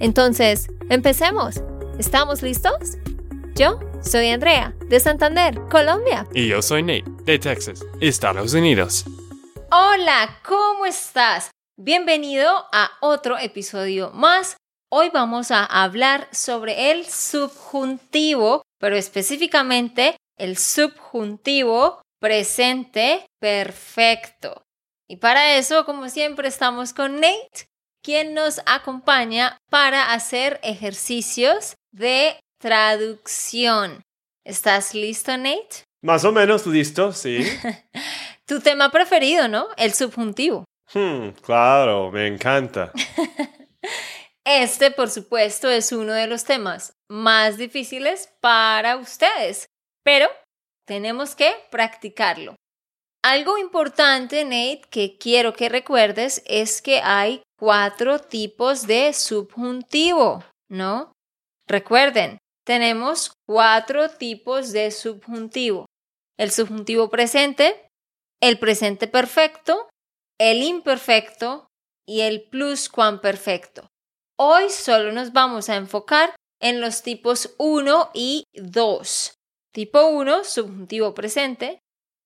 Entonces, empecemos. ¿Estamos listos? Yo soy Andrea, de Santander, Colombia. Y yo soy Nate, de Texas, Estados Unidos. Hola, ¿cómo estás? Bienvenido a otro episodio más. Hoy vamos a hablar sobre el subjuntivo, pero específicamente el subjuntivo presente perfecto. Y para eso, como siempre, estamos con Nate, quien nos acompaña para hacer ejercicios de traducción. ¿Estás listo, Nate? Más o menos listo, sí. tu tema preferido, ¿no? El subjuntivo. Hmm, claro, me encanta. Este, por supuesto, es uno de los temas más difíciles para ustedes, pero tenemos que practicarlo. Algo importante, Nate, que quiero que recuerdes es que hay cuatro tipos de subjuntivo, ¿no? Recuerden, tenemos cuatro tipos de subjuntivo. El subjuntivo presente, el presente perfecto, el imperfecto y el pluscuamperfecto. Hoy solo nos vamos a enfocar en los tipos 1 y 2. Tipo 1, subjuntivo presente.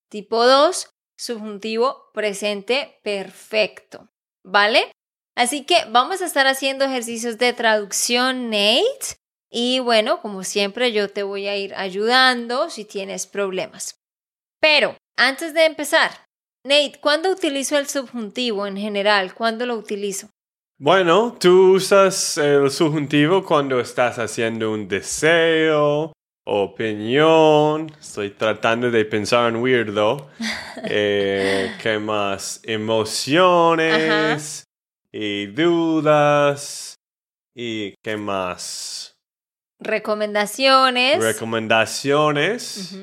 Tipo 2, subjuntivo presente perfecto. ¿Vale? Así que vamos a estar haciendo ejercicios de traducción, Nate. Y bueno, como siempre, yo te voy a ir ayudando si tienes problemas. Pero, antes de empezar, Nate, ¿cuándo utilizo el subjuntivo en general? ¿Cuándo lo utilizo? Bueno, tú usas el subjuntivo cuando estás haciendo un deseo, opinión. Estoy tratando de pensar en weirdo. Eh, ¿Qué más? Emociones y dudas. ¿Y qué más? Recomendaciones. Recomendaciones.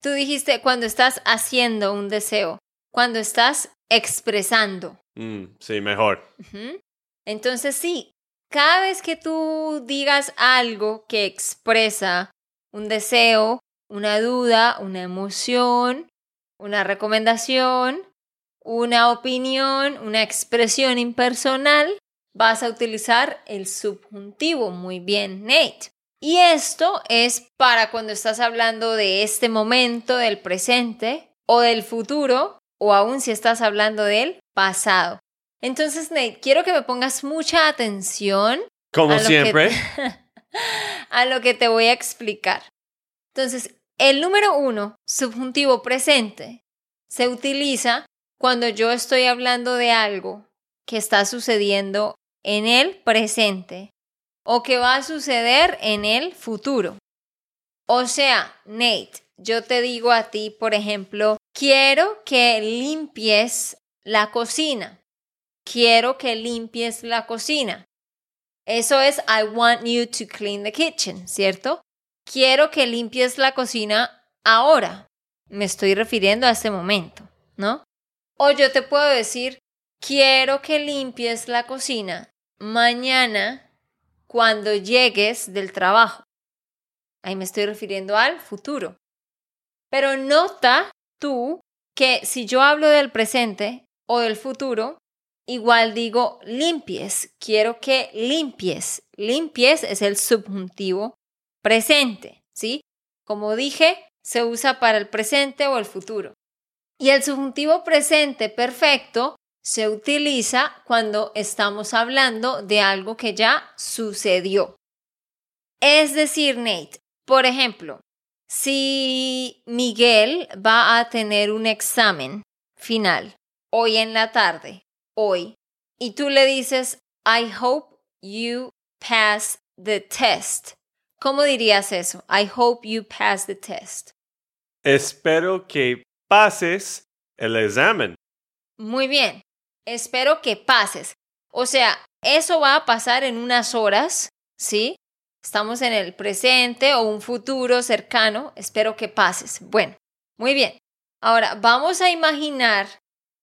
Tú dijiste cuando estás haciendo un deseo, cuando estás expresando. Mm, sí, mejor. Entonces sí, cada vez que tú digas algo que expresa un deseo, una duda, una emoción, una recomendación, una opinión, una expresión impersonal, vas a utilizar el subjuntivo. Muy bien, Nate. Y esto es para cuando estás hablando de este momento, del presente o del futuro, o aún si estás hablando del pasado. Entonces, Nate, quiero que me pongas mucha atención. Como siempre. a lo que te voy a explicar. Entonces, el número uno, subjuntivo presente, se utiliza cuando yo estoy hablando de algo que está sucediendo en el presente o que va a suceder en el futuro. O sea, Nate, yo te digo a ti, por ejemplo, quiero que limpies la cocina. Quiero que limpies la cocina. Eso es I want you to clean the kitchen, ¿cierto? Quiero que limpies la cocina ahora. Me estoy refiriendo a este momento, ¿no? O yo te puedo decir, quiero que limpies la cocina mañana cuando llegues del trabajo. Ahí me estoy refiriendo al futuro. Pero nota tú que si yo hablo del presente o del futuro, igual digo limpies. Quiero que limpies. Limpies es el subjuntivo presente, ¿sí? Como dije, se usa para el presente o el futuro. Y el subjuntivo presente perfecto se utiliza cuando estamos hablando de algo que ya sucedió. Es decir, Nate, por ejemplo, si Miguel va a tener un examen final hoy en la tarde, hoy, y tú le dices, I hope you pass the test. ¿Cómo dirías eso? I hope you pass the test. Espero que pases el examen. Muy bien espero que pases. O sea, eso va a pasar en unas horas, ¿sí? Estamos en el presente o un futuro cercano, espero que pases. Bueno, muy bien. Ahora, vamos a imaginar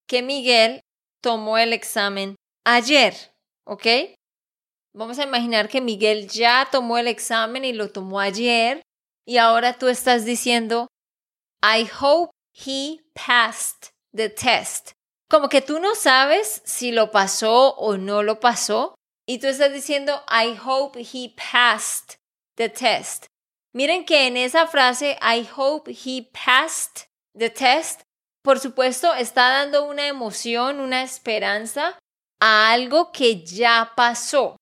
que Miguel tomó el examen ayer, ¿ok? Vamos a imaginar que Miguel ya tomó el examen y lo tomó ayer y ahora tú estás diciendo, I hope he passed the test. Como que tú no sabes si lo pasó o no lo pasó y tú estás diciendo, I hope he passed the test. Miren que en esa frase, I hope he passed the test, por supuesto, está dando una emoción, una esperanza a algo que ya pasó.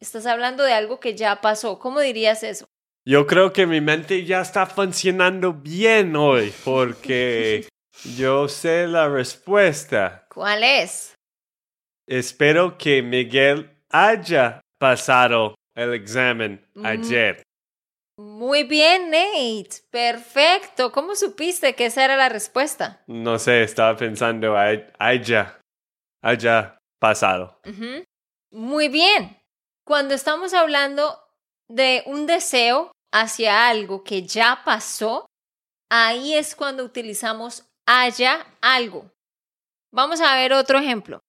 Estás hablando de algo que ya pasó. ¿Cómo dirías eso? Yo creo que mi mente ya está funcionando bien hoy porque yo sé la respuesta. ¿Cuál es? Espero que Miguel haya pasado el examen Mm. ayer. Muy bien, Nate. Perfecto. ¿Cómo supiste que esa era la respuesta? No sé, estaba pensando, haya, haya pasado. Muy bien. Cuando estamos hablando de un deseo hacia algo que ya pasó, ahí es cuando utilizamos haya algo. Vamos a ver otro ejemplo.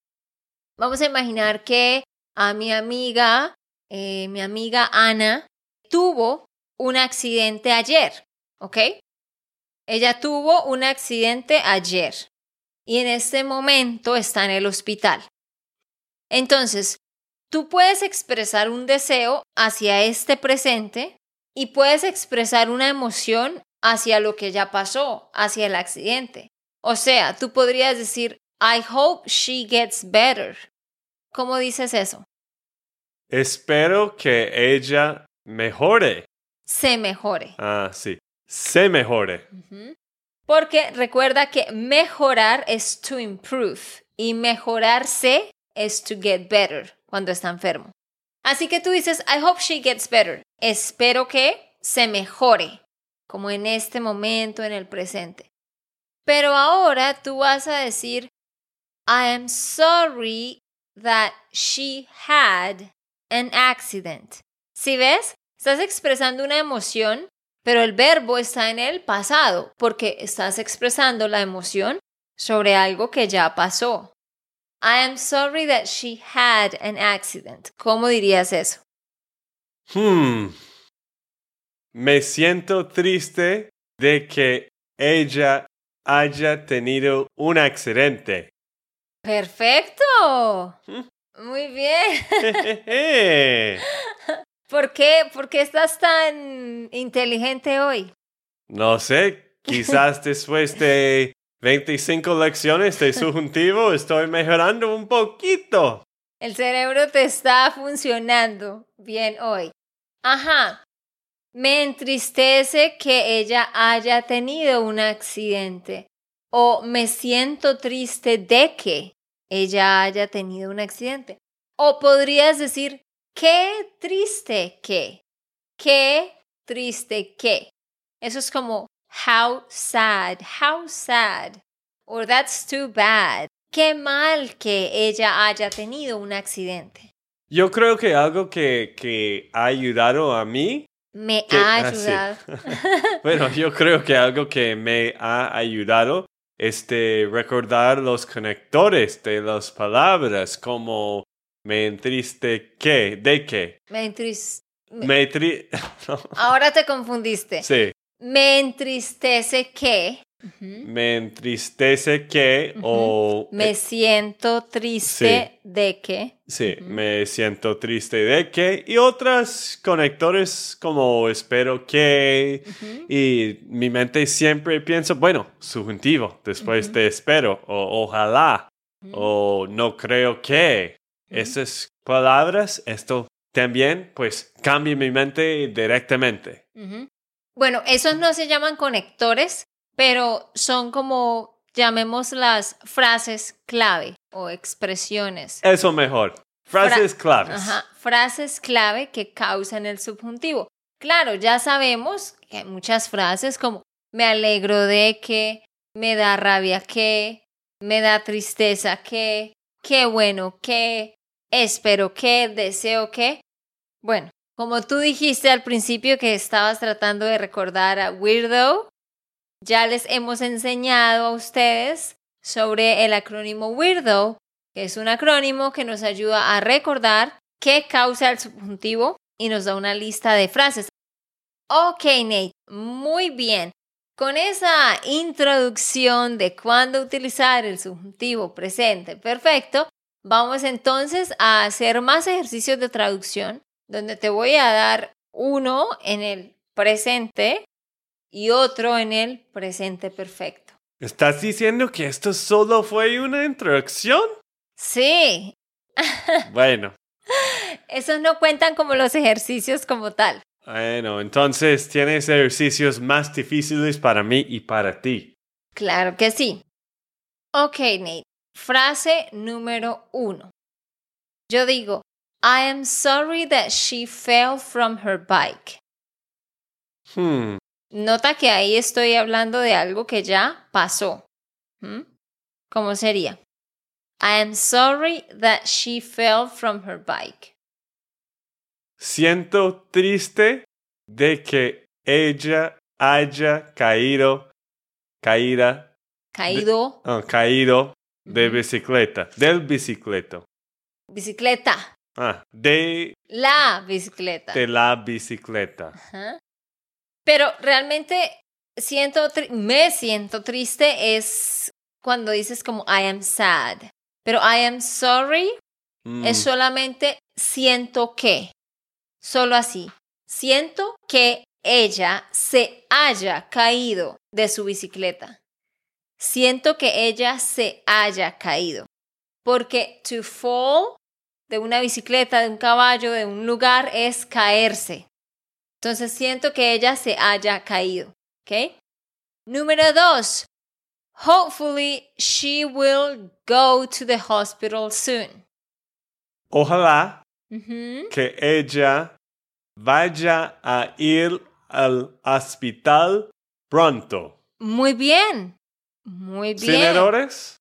Vamos a imaginar que a mi amiga, eh, mi amiga Ana, tuvo un accidente ayer, ¿ok? Ella tuvo un accidente ayer y en este momento está en el hospital. Entonces, tú puedes expresar un deseo hacia este presente y puedes expresar una emoción hacia lo que ya pasó, hacia el accidente. O sea, tú podrías decir, I hope she gets better. ¿Cómo dices eso? Espero que ella mejore. Se mejore. Ah, sí. Se mejore. Porque recuerda que mejorar es to improve y mejorarse es to get better cuando está enfermo. Así que tú dices, I hope she gets better. Espero que se mejore, como en este momento, en el presente. Pero ahora tú vas a decir, I am sorry that she had an accident. ¿Sí ves? Estás expresando una emoción pero el verbo está en el pasado porque estás expresando la emoción sobre algo que ya pasó. I am sorry that she had an accident. ¿Cómo dirías eso? Hmm. Me siento triste de que ella haya tenido un accidente. Perfecto. ¿Mm? Muy bien. ¿Por qué, ¿Por qué estás tan inteligente hoy? No sé, quizás después de 25 lecciones de subjuntivo estoy mejorando un poquito. El cerebro te está funcionando bien hoy. Ajá. Me entristece que ella haya tenido un accidente. O me siento triste de que ella haya tenido un accidente. O podrías decir, qué triste que. Qué triste que. Eso es como, how sad, how sad. Or that's too bad. Qué mal que ella haya tenido un accidente. Yo creo que algo que, que ha ayudado a mí, Me Que- ha ah, sí. ayudado. bueno, yo creo que algo que me ha ayudado es de recordar los conectores de las palabras, como me entriste que, de que, Me entris- me- me tri... no, Ahora te confundiste. sí, Me entristece que. me entristece que o... Me eh, siento triste de que. Sí, me siento triste de que y otras conectores como espero que y mi mente siempre piensa, bueno, subjuntivo después de espero o ojalá o no creo que. Esas palabras, esto también pues cambia mi mente directamente. Bueno, esos no se llaman conectores, pero son como, llamemos las frases clave o expresiones. Eso mejor. Frases claves. Ajá, frases clave que causan el subjuntivo. Claro, ya sabemos que hay muchas frases como me alegro de que, me da rabia que, me da tristeza que, qué bueno que, espero que, deseo que. Bueno, como tú dijiste al principio que estabas tratando de recordar a Weirdo, ya les hemos enseñado a ustedes sobre el acrónimo Weirdo, que es un acrónimo que nos ayuda a recordar qué causa el subjuntivo y nos da una lista de frases. Ok, Nate, muy bien. Con esa introducción de cuándo utilizar el subjuntivo presente perfecto, vamos entonces a hacer más ejercicios de traducción, donde te voy a dar uno en el presente y otro en el presente perfecto. ¿Estás diciendo que esto solo fue una introducción? Sí. Bueno, Esos no cuentan como los ejercicios como tal. bueno, entonces tienes ejercicios más difíciles para mí y para ti. Claro que sí. Ok, Nate. Frase número uno. Yo digo, I am sorry that she fell from her bike. Hmm, Nota que ahí estoy hablando de algo que ya pasó. ¿Mm? ¿Cómo sería? I am sorry that she fell from her bike. siento triste de que ella haya caído, caída, Caído. ah, caído de bicicleta, del bicicleto. Bicicleta. Ah, de, La bicicleta. de la bicicleta. Ajá. Pero realmente siento, tri- me siento triste es cuando dices como I am sad. Pero I am sorry Mm, es solamente siento que. Solo así. Siento que ella se haya caído de su bicicleta. Siento que ella se haya caído. Porque to fall de una bicicleta, de un caballo, de un lugar es caerse. Entonces siento que ella se haya caído. ¿Ok? Número dos. Hopefully she will go to the hospital soon. Ojalá que ella vaya a ir al hospital pronto. Muy bien. Muy ¿Sin bien. errores?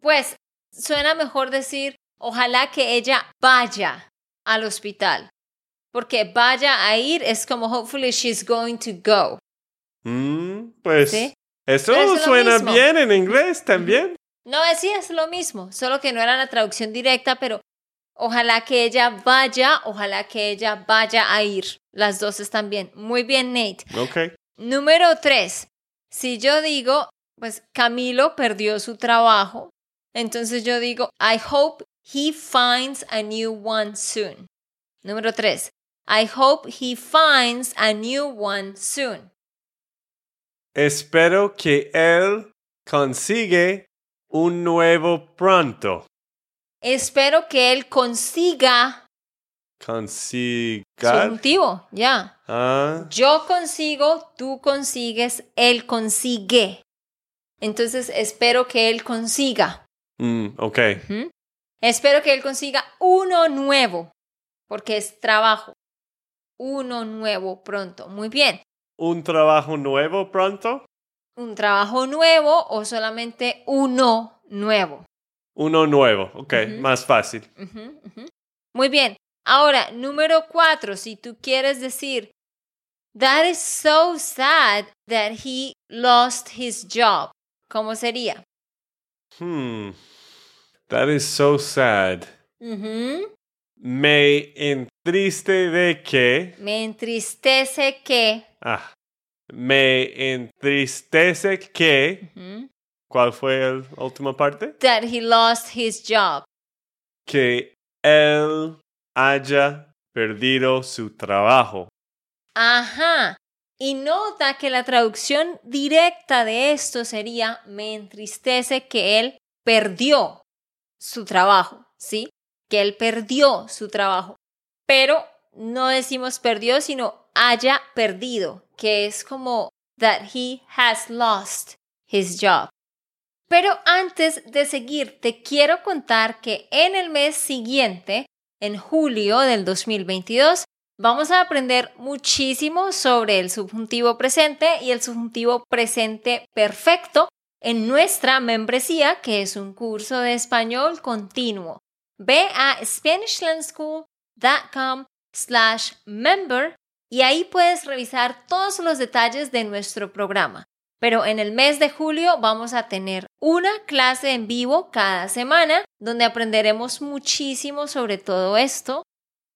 Pues suena mejor decir, ojalá que ella vaya al hospital. Porque vaya a ir es como hopefully she's going to go. Mm, pues ¿Sí? eso es suena bien en inglés también. No, sí, es lo mismo, solo que no era la traducción directa, pero ojalá que ella vaya, ojalá que ella vaya a ir. Las dos están bien. Muy bien, Nate. Ok. Número tres. Si yo digo, pues Camilo perdió su trabajo, entonces yo digo, I hope he finds a new one soon. Número tres. I hope he finds a new one soon. Espero que él consigue un nuevo pronto. Espero que él consiga Consigar. subjuntivo, ya. Ah, Yo consigo, tú consigues, él consigue. Entonces espero que él consiga. mm, ok. Espero que él consiga uno nuevo, porque es trabajo. Uno nuevo pronto. Muy bien. ¿Un trabajo nuevo pronto? Un trabajo nuevo o solamente uno nuevo. Uno nuevo. Ok, más fácil. Muy bien. Ahora, número cuatro, si tú quieres decir, That is so sad that he lost his job. ¿Cómo sería? Hmm. That is so sad. Me entriste de que. Me entristece que. Ah. Me entristece que. Ujú. ¿Cuál fue la última parte? That he lost his job. Que él haya perdido su trabajo. Ajá. Y nota que la traducción directa de esto sería me entristece que él perdió su trabajo, ¿sí? Que él perdió su trabajo. Pero no decimos perdió, sino haya perdido, que es como that he has lost his job. Pero antes de seguir, te quiero contar que en el mes siguiente, en julio del 2022, vamos a aprender muchísimo sobre el subjuntivo presente y el subjuntivo presente perfecto en nuestra membresía, que es un curso de español continuo. ve a SpanishLandSchool.com slash member y ahí puedes revisar todos los detalles de nuestro programa. Pero en el mes de julio vamos a tener una clase en vivo cada semana donde aprenderemos muchísimo sobre todo esto.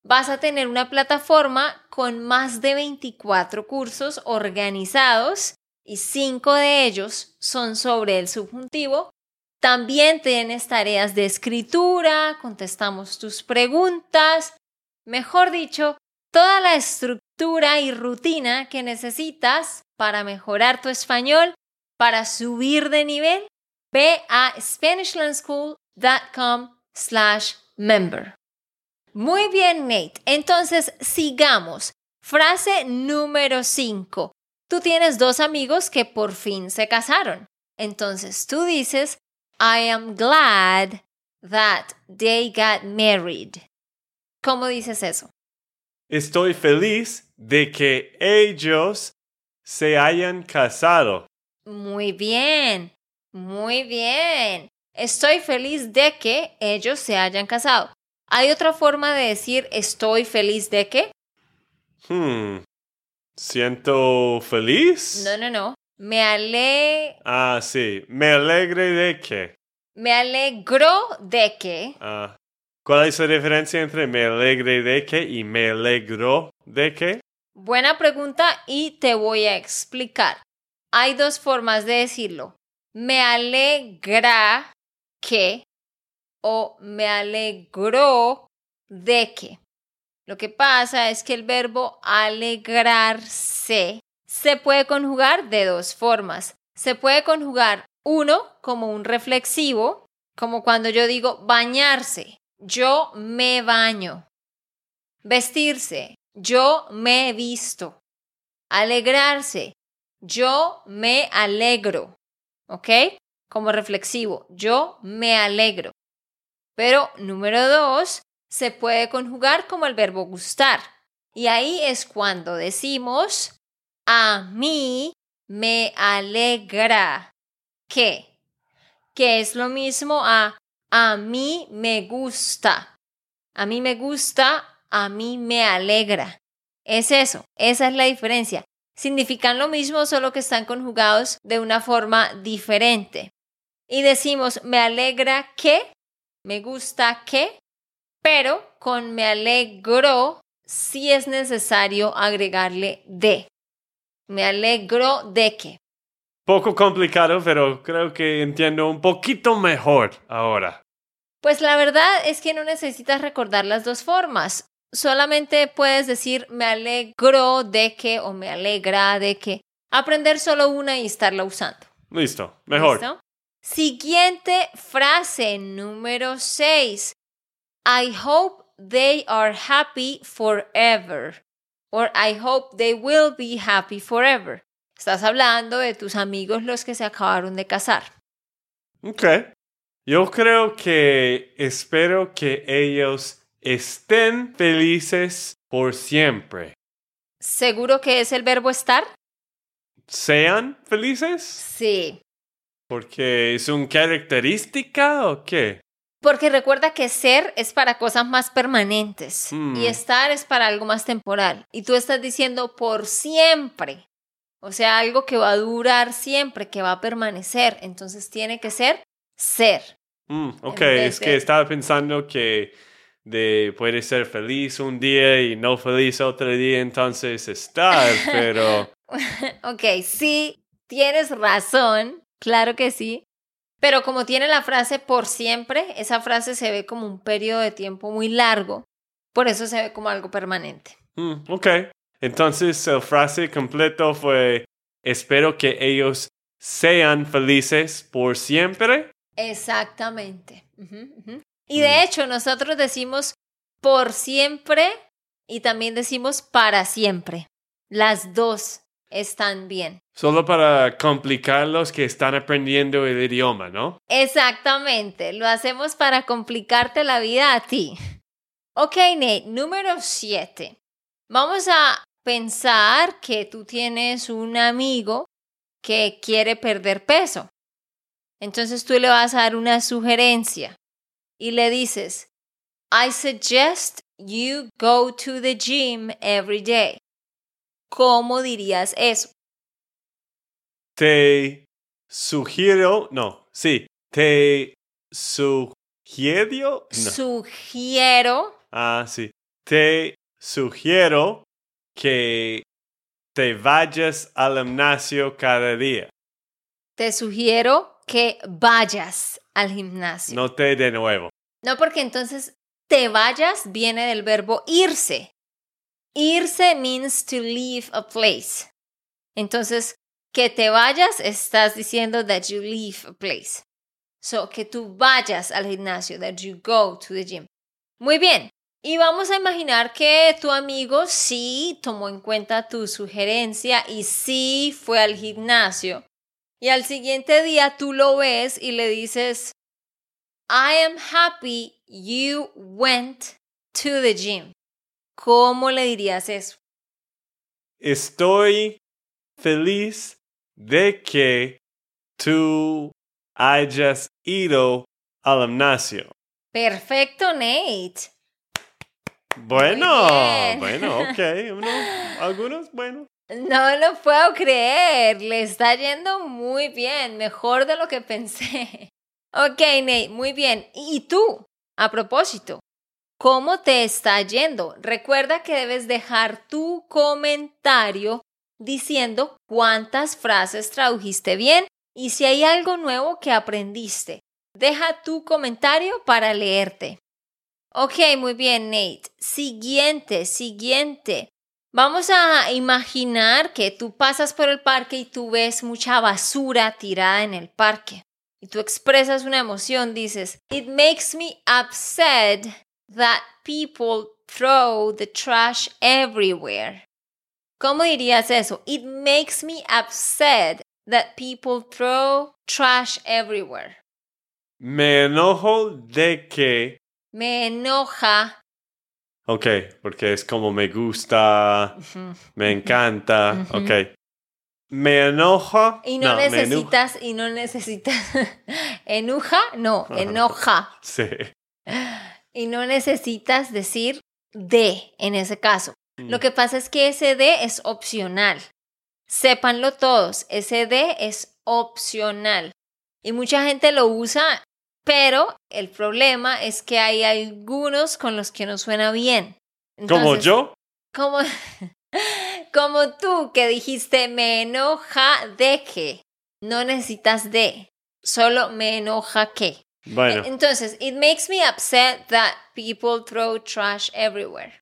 Vas a tener una plataforma con más de 24 cursos organizados y 5 de ellos son sobre el subjuntivo. También tienes tareas de escritura, contestamos tus preguntas, mejor dicho, toda la estructura y rutina que necesitas para mejorar tu español, para subir de nivel, ve a SpanishLandSchool.com slash member. Muy bien, Nate. Entonces, sigamos. Frase número 5. Tú tienes dos amigos que por fin se casaron. Entonces tú dices, I am glad that they got married. ¿Cómo dices eso? Estoy feliz de que ellos se hayan casado. Muy bien, muy bien. Estoy feliz de que ellos se hayan casado. ¿Hay otra forma de decir estoy feliz de que? Hmm. ¿Siento feliz? No, no, no. Me ale... Ah, sí. Me alegre de que. Me alegro de que. Ah. ¿Cuál es la diferencia entre me alegre de que y me alegro de que? Buena pregunta y te voy a explicar. Hay dos formas de decirlo. Me alegra que o me alegró de que. Lo que pasa es que el verbo alegrarse se puede conjugar de dos formas. Se puede conjugar uno como un reflexivo, como cuando yo digo bañarse, yo me baño. Vestirse, yo me he visto. Alegrarse, yo me alegro. ¿Ok? Como reflexivo, yo me alegro. Pero número dos, se puede conjugar como el verbo gustar. Y ahí es cuando decimos, a mí me alegra que, que es lo mismo a a mí me gusta. A mí me gusta a mí me alegra. Es eso, esa es la diferencia. Significan lo mismo, solo que están conjugados de una forma diferente. Y decimos, me alegra que, me gusta que, pero con me alegro sí es necesario agregarle de. Me alegro de que. Poco complicado, pero creo que entiendo un poquito mejor ahora. Pues la verdad es que no necesitas recordar las dos formas solamente puedes decir me alegro de que o me alegra de que. Aprender solo una y estarla usando. Listo, mejor. Siguiente frase número 6. I hope they are happy forever. Or I hope they will be happy forever. Estás hablando de tus amigos los que se acabaron de casar. Ok. Yo creo que espero que ellos estén felices por siempre. ¿Seguro que es el verbo estar? ¿Sean felices? Sí. ¿Porque es una característica o qué? Porque recuerda que ser es para cosas más permanentes y Mm. estar es para algo más temporal. Y tú estás diciendo por siempre. O sea, algo que va a durar siempre, que va a permanecer. Entonces tiene que ser ser. Mm, ok, es de- que estaba pensando que de puede ser feliz un día y no feliz otro día, entonces estar, pero Ok, sí, tienes razón, claro que sí. Pero como tiene la frase por siempre, esa frase se ve como un periodo de tiempo muy largo. Por eso se ve como algo permanente. mm, ok. Entonces la frase completo fue espero que ellos sean felices por siempre. Exactamente. Y de hecho, nosotros decimos por siempre y también decimos para siempre. Las dos están bien. Solo para complicar los que están aprendiendo el idioma, ¿no? Exactamente, lo hacemos para complicarte la vida a ti. Ok, Nate, número 7. Vamos a pensar que tú tienes un amigo que quiere perder peso. Entonces tú le vas a dar una sugerencia y le dices, I suggest you go to the gym every day. ¿Cómo dirías eso? Te sugiero, no, sí, te sugiero, no. Sugiero. Ah, sí. Te sugiero que te vayas al gimnasio cada día. Te sugiero que vayas al gimnasio. No te de nuevo. No, porque entonces te vayas viene del verbo irse. Irse means to leave a place. Entonces, que te vayas, estás diciendo that you leave a place. So, que tú vayas al gimnasio, that you go to the gym. Muy bien. Y vamos a imaginar que tu amigo sí tomó en cuenta tu sugerencia y sí fue al gimnasio. Y al siguiente día tú lo ves y le dices, I am happy you went to the gym. ¿Cómo le dirías eso? Estoy feliz de que tú hayas ido al gimnasio. Perfecto, Nate. Bueno, bueno, ok. uno- algunos, bueno. No lo puedo creer. Le está yendo muy bien. Mejor de lo que pensé. Ok, Nate, muy bien. ¿Y tú? A propósito, ¿cómo te está yendo? Recuerda que debes dejar tu comentario diciendo cuántas frases tradujiste bien y si hay algo nuevo que aprendiste. Deja tu comentario para leerte. Ok, muy bien, Nate. Siguiente, siguiente. Vamos a imaginar que tú pasas por el parque y tú ves mucha basura tirada en el parque. Y tú expresas una emoción, dices, It makes me upset that people throw the trash everywhere. ¿Cómo dirías eso? It makes me upset that people throw trash everywhere. Me enojo de que. Me enoja. Ok, porque es como me gusta, me encanta. Ujú. Ok. Me enoja. Y no, enu- necesitas, y no necesitas. ¿Enuja? No, enoja. Sí. Y no necesitas decir de en ese caso. Mm. Lo que pasa es que ese de es opcional. Sépanlo todos, ese de es opcional. Y mucha gente lo usa, pero el problema es que hay algunos con los que no suena bien. Como yo. Como, como tú que dijiste me enoja de que. No necesitas de. Solo me enoja que. Bueno, Entonces, it makes me upset that people throw trash everywhere.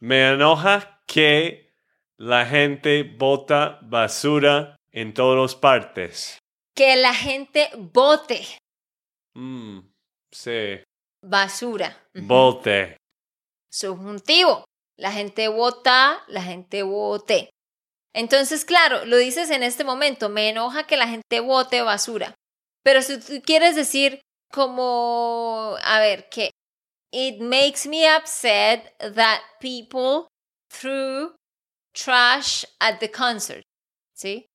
me enoja que la gente bota basura en todas partes. Que la gente bote Mm, sí. basura. Bote. Subjuntivo. La gente vota, la gente vote. Entonces, claro, lo dices en este momento, me enoja que la gente vote basura. Pero si tú quieres decir como, a ver, que it makes me upset that people threw trash at the concert, ¿sí?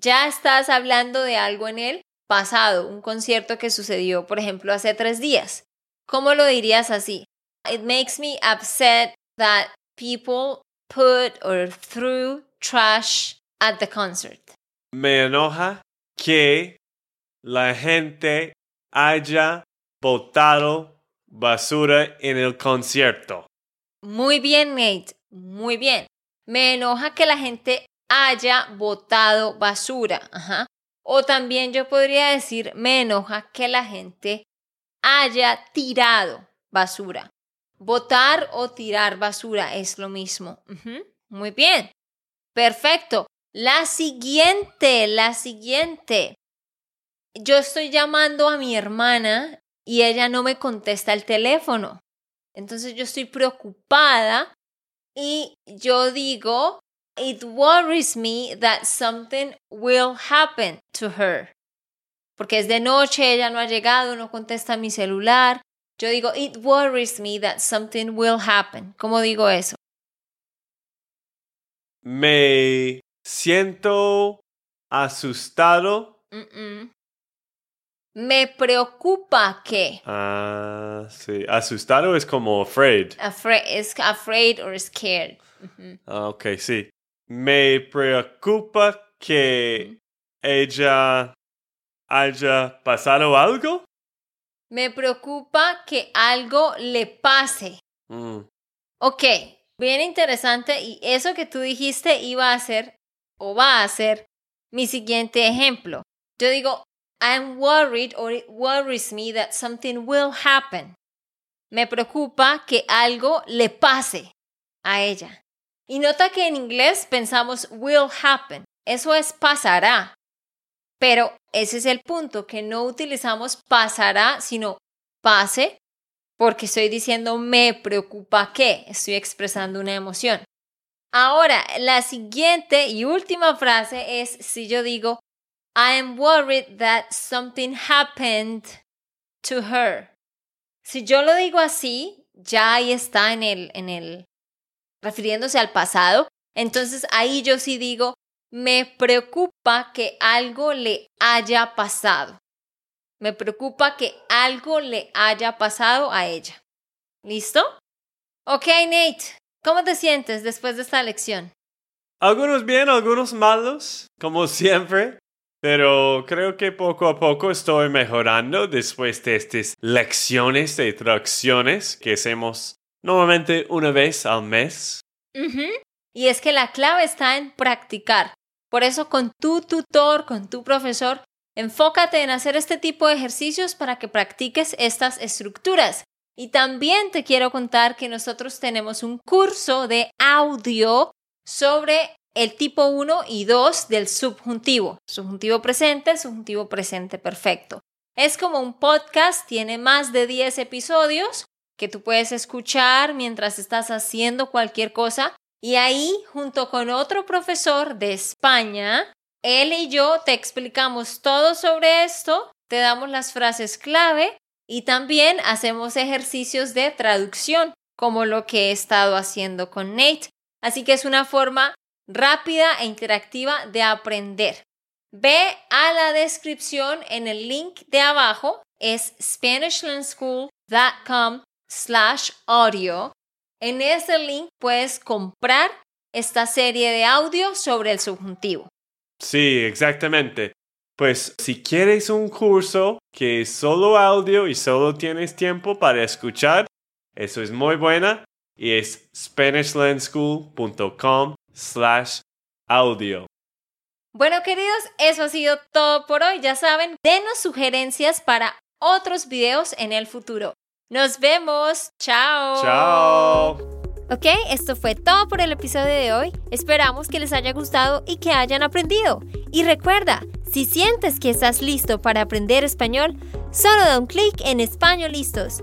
Ya estás hablando de algo en el pasado, un concierto que sucedió, por ejemplo, hace tres días. ¿Cómo lo dirías así? It makes me upset that people put or threw trash at the concert. Me enoja que la gente haya botado basura en el concierto. Muy bien, Nate. Muy bien. Me enoja que la gente haya botado basura. Ajá. O también yo podría decir, me enoja que la gente haya tirado basura. Botar o tirar basura es lo mismo. Muy bien. Perfecto. La siguiente, la siguiente. Yo estoy llamando a mi hermana y ella no me contesta el teléfono. Entonces yo estoy preocupada y yo digo, it worries me that something will happen to her. Porque es de noche, ella no ha llegado, no contesta mi celular. Yo digo, it worries me that something will happen. ¿Cómo digo eso? Me siento asustado Mm-mm. Me preocupa que. Ah, sí. Asustado es como afraid. Afraid, es afraid or scared. Ujú. Ah, ok, sí. Me preocupa que ella haya pasado algo. Me preocupa que algo le pase. Mm, Ok, bien interesante. Y eso que tú dijiste iba a ser o va a ser mi siguiente ejemplo. Yo digo, I'm worried or it worries me that something will happen. Me preocupa que algo le pase a ella. Y nota que en inglés pensamos will happen. Eso es pasará. Pero ese es el punto, que no utilizamos pasará, sino pase, porque estoy diciendo me preocupa que, estoy expresando una emoción. Ahora, la siguiente y última frase es si yo digo, I am worried that something happened to her. Si yo lo digo así, ya ahí está en el, en el, refiriéndose al pasado. Entonces ahí yo sí digo, me preocupa que algo le haya pasado. Me preocupa que algo le haya pasado a ella. ¿Listo? Ok, Nate, ¿cómo te sientes después de esta lección? Algunos bien, algunos malos, como siempre. Pero creo que poco a poco estoy mejorando después de estas lecciones de traducciones que hacemos normalmente una vez al mes. Ujú. Y es que la clave está en practicar. Por eso con tu tutor, con tu profesor, enfócate en hacer este tipo de ejercicios para que practiques estas estructuras. Y también te quiero contar que nosotros tenemos un curso de audio sobre el tipo 1 y 2 del subjuntivo. Subjuntivo presente, subjuntivo presente perfecto. Es como un podcast, tiene más de 10 episodios que tú puedes escuchar mientras estás haciendo cualquier cosa. Y ahí, junto con otro profesor de España, él y yo te explicamos todo sobre esto, te damos las frases clave y también hacemos ejercicios de traducción, como lo que he estado haciendo con Nate. Así que es una forma rápida e interactiva de aprender. Ve a la descripción en el link de abajo, es SpanishLandSchool.com slash audio. En ese link puedes comprar esta serie de audio sobre el subjuntivo. Sí, exactamente. Pues si quieres un curso que es solo audio y solo tienes tiempo para escuchar, eso es muy buena y es SpanishLandSchool.com slash audio. Bueno, queridos, eso ha sido todo por hoy. Ya saben, denos sugerencias para otros videos en el futuro. Nos vemos. Chao. Chao. Ok, esto fue todo por el episodio de hoy. Esperamos que les haya gustado y que hayan aprendido. Y recuerda, si sientes que estás listo para aprender español, solo da un clic en Español Listos.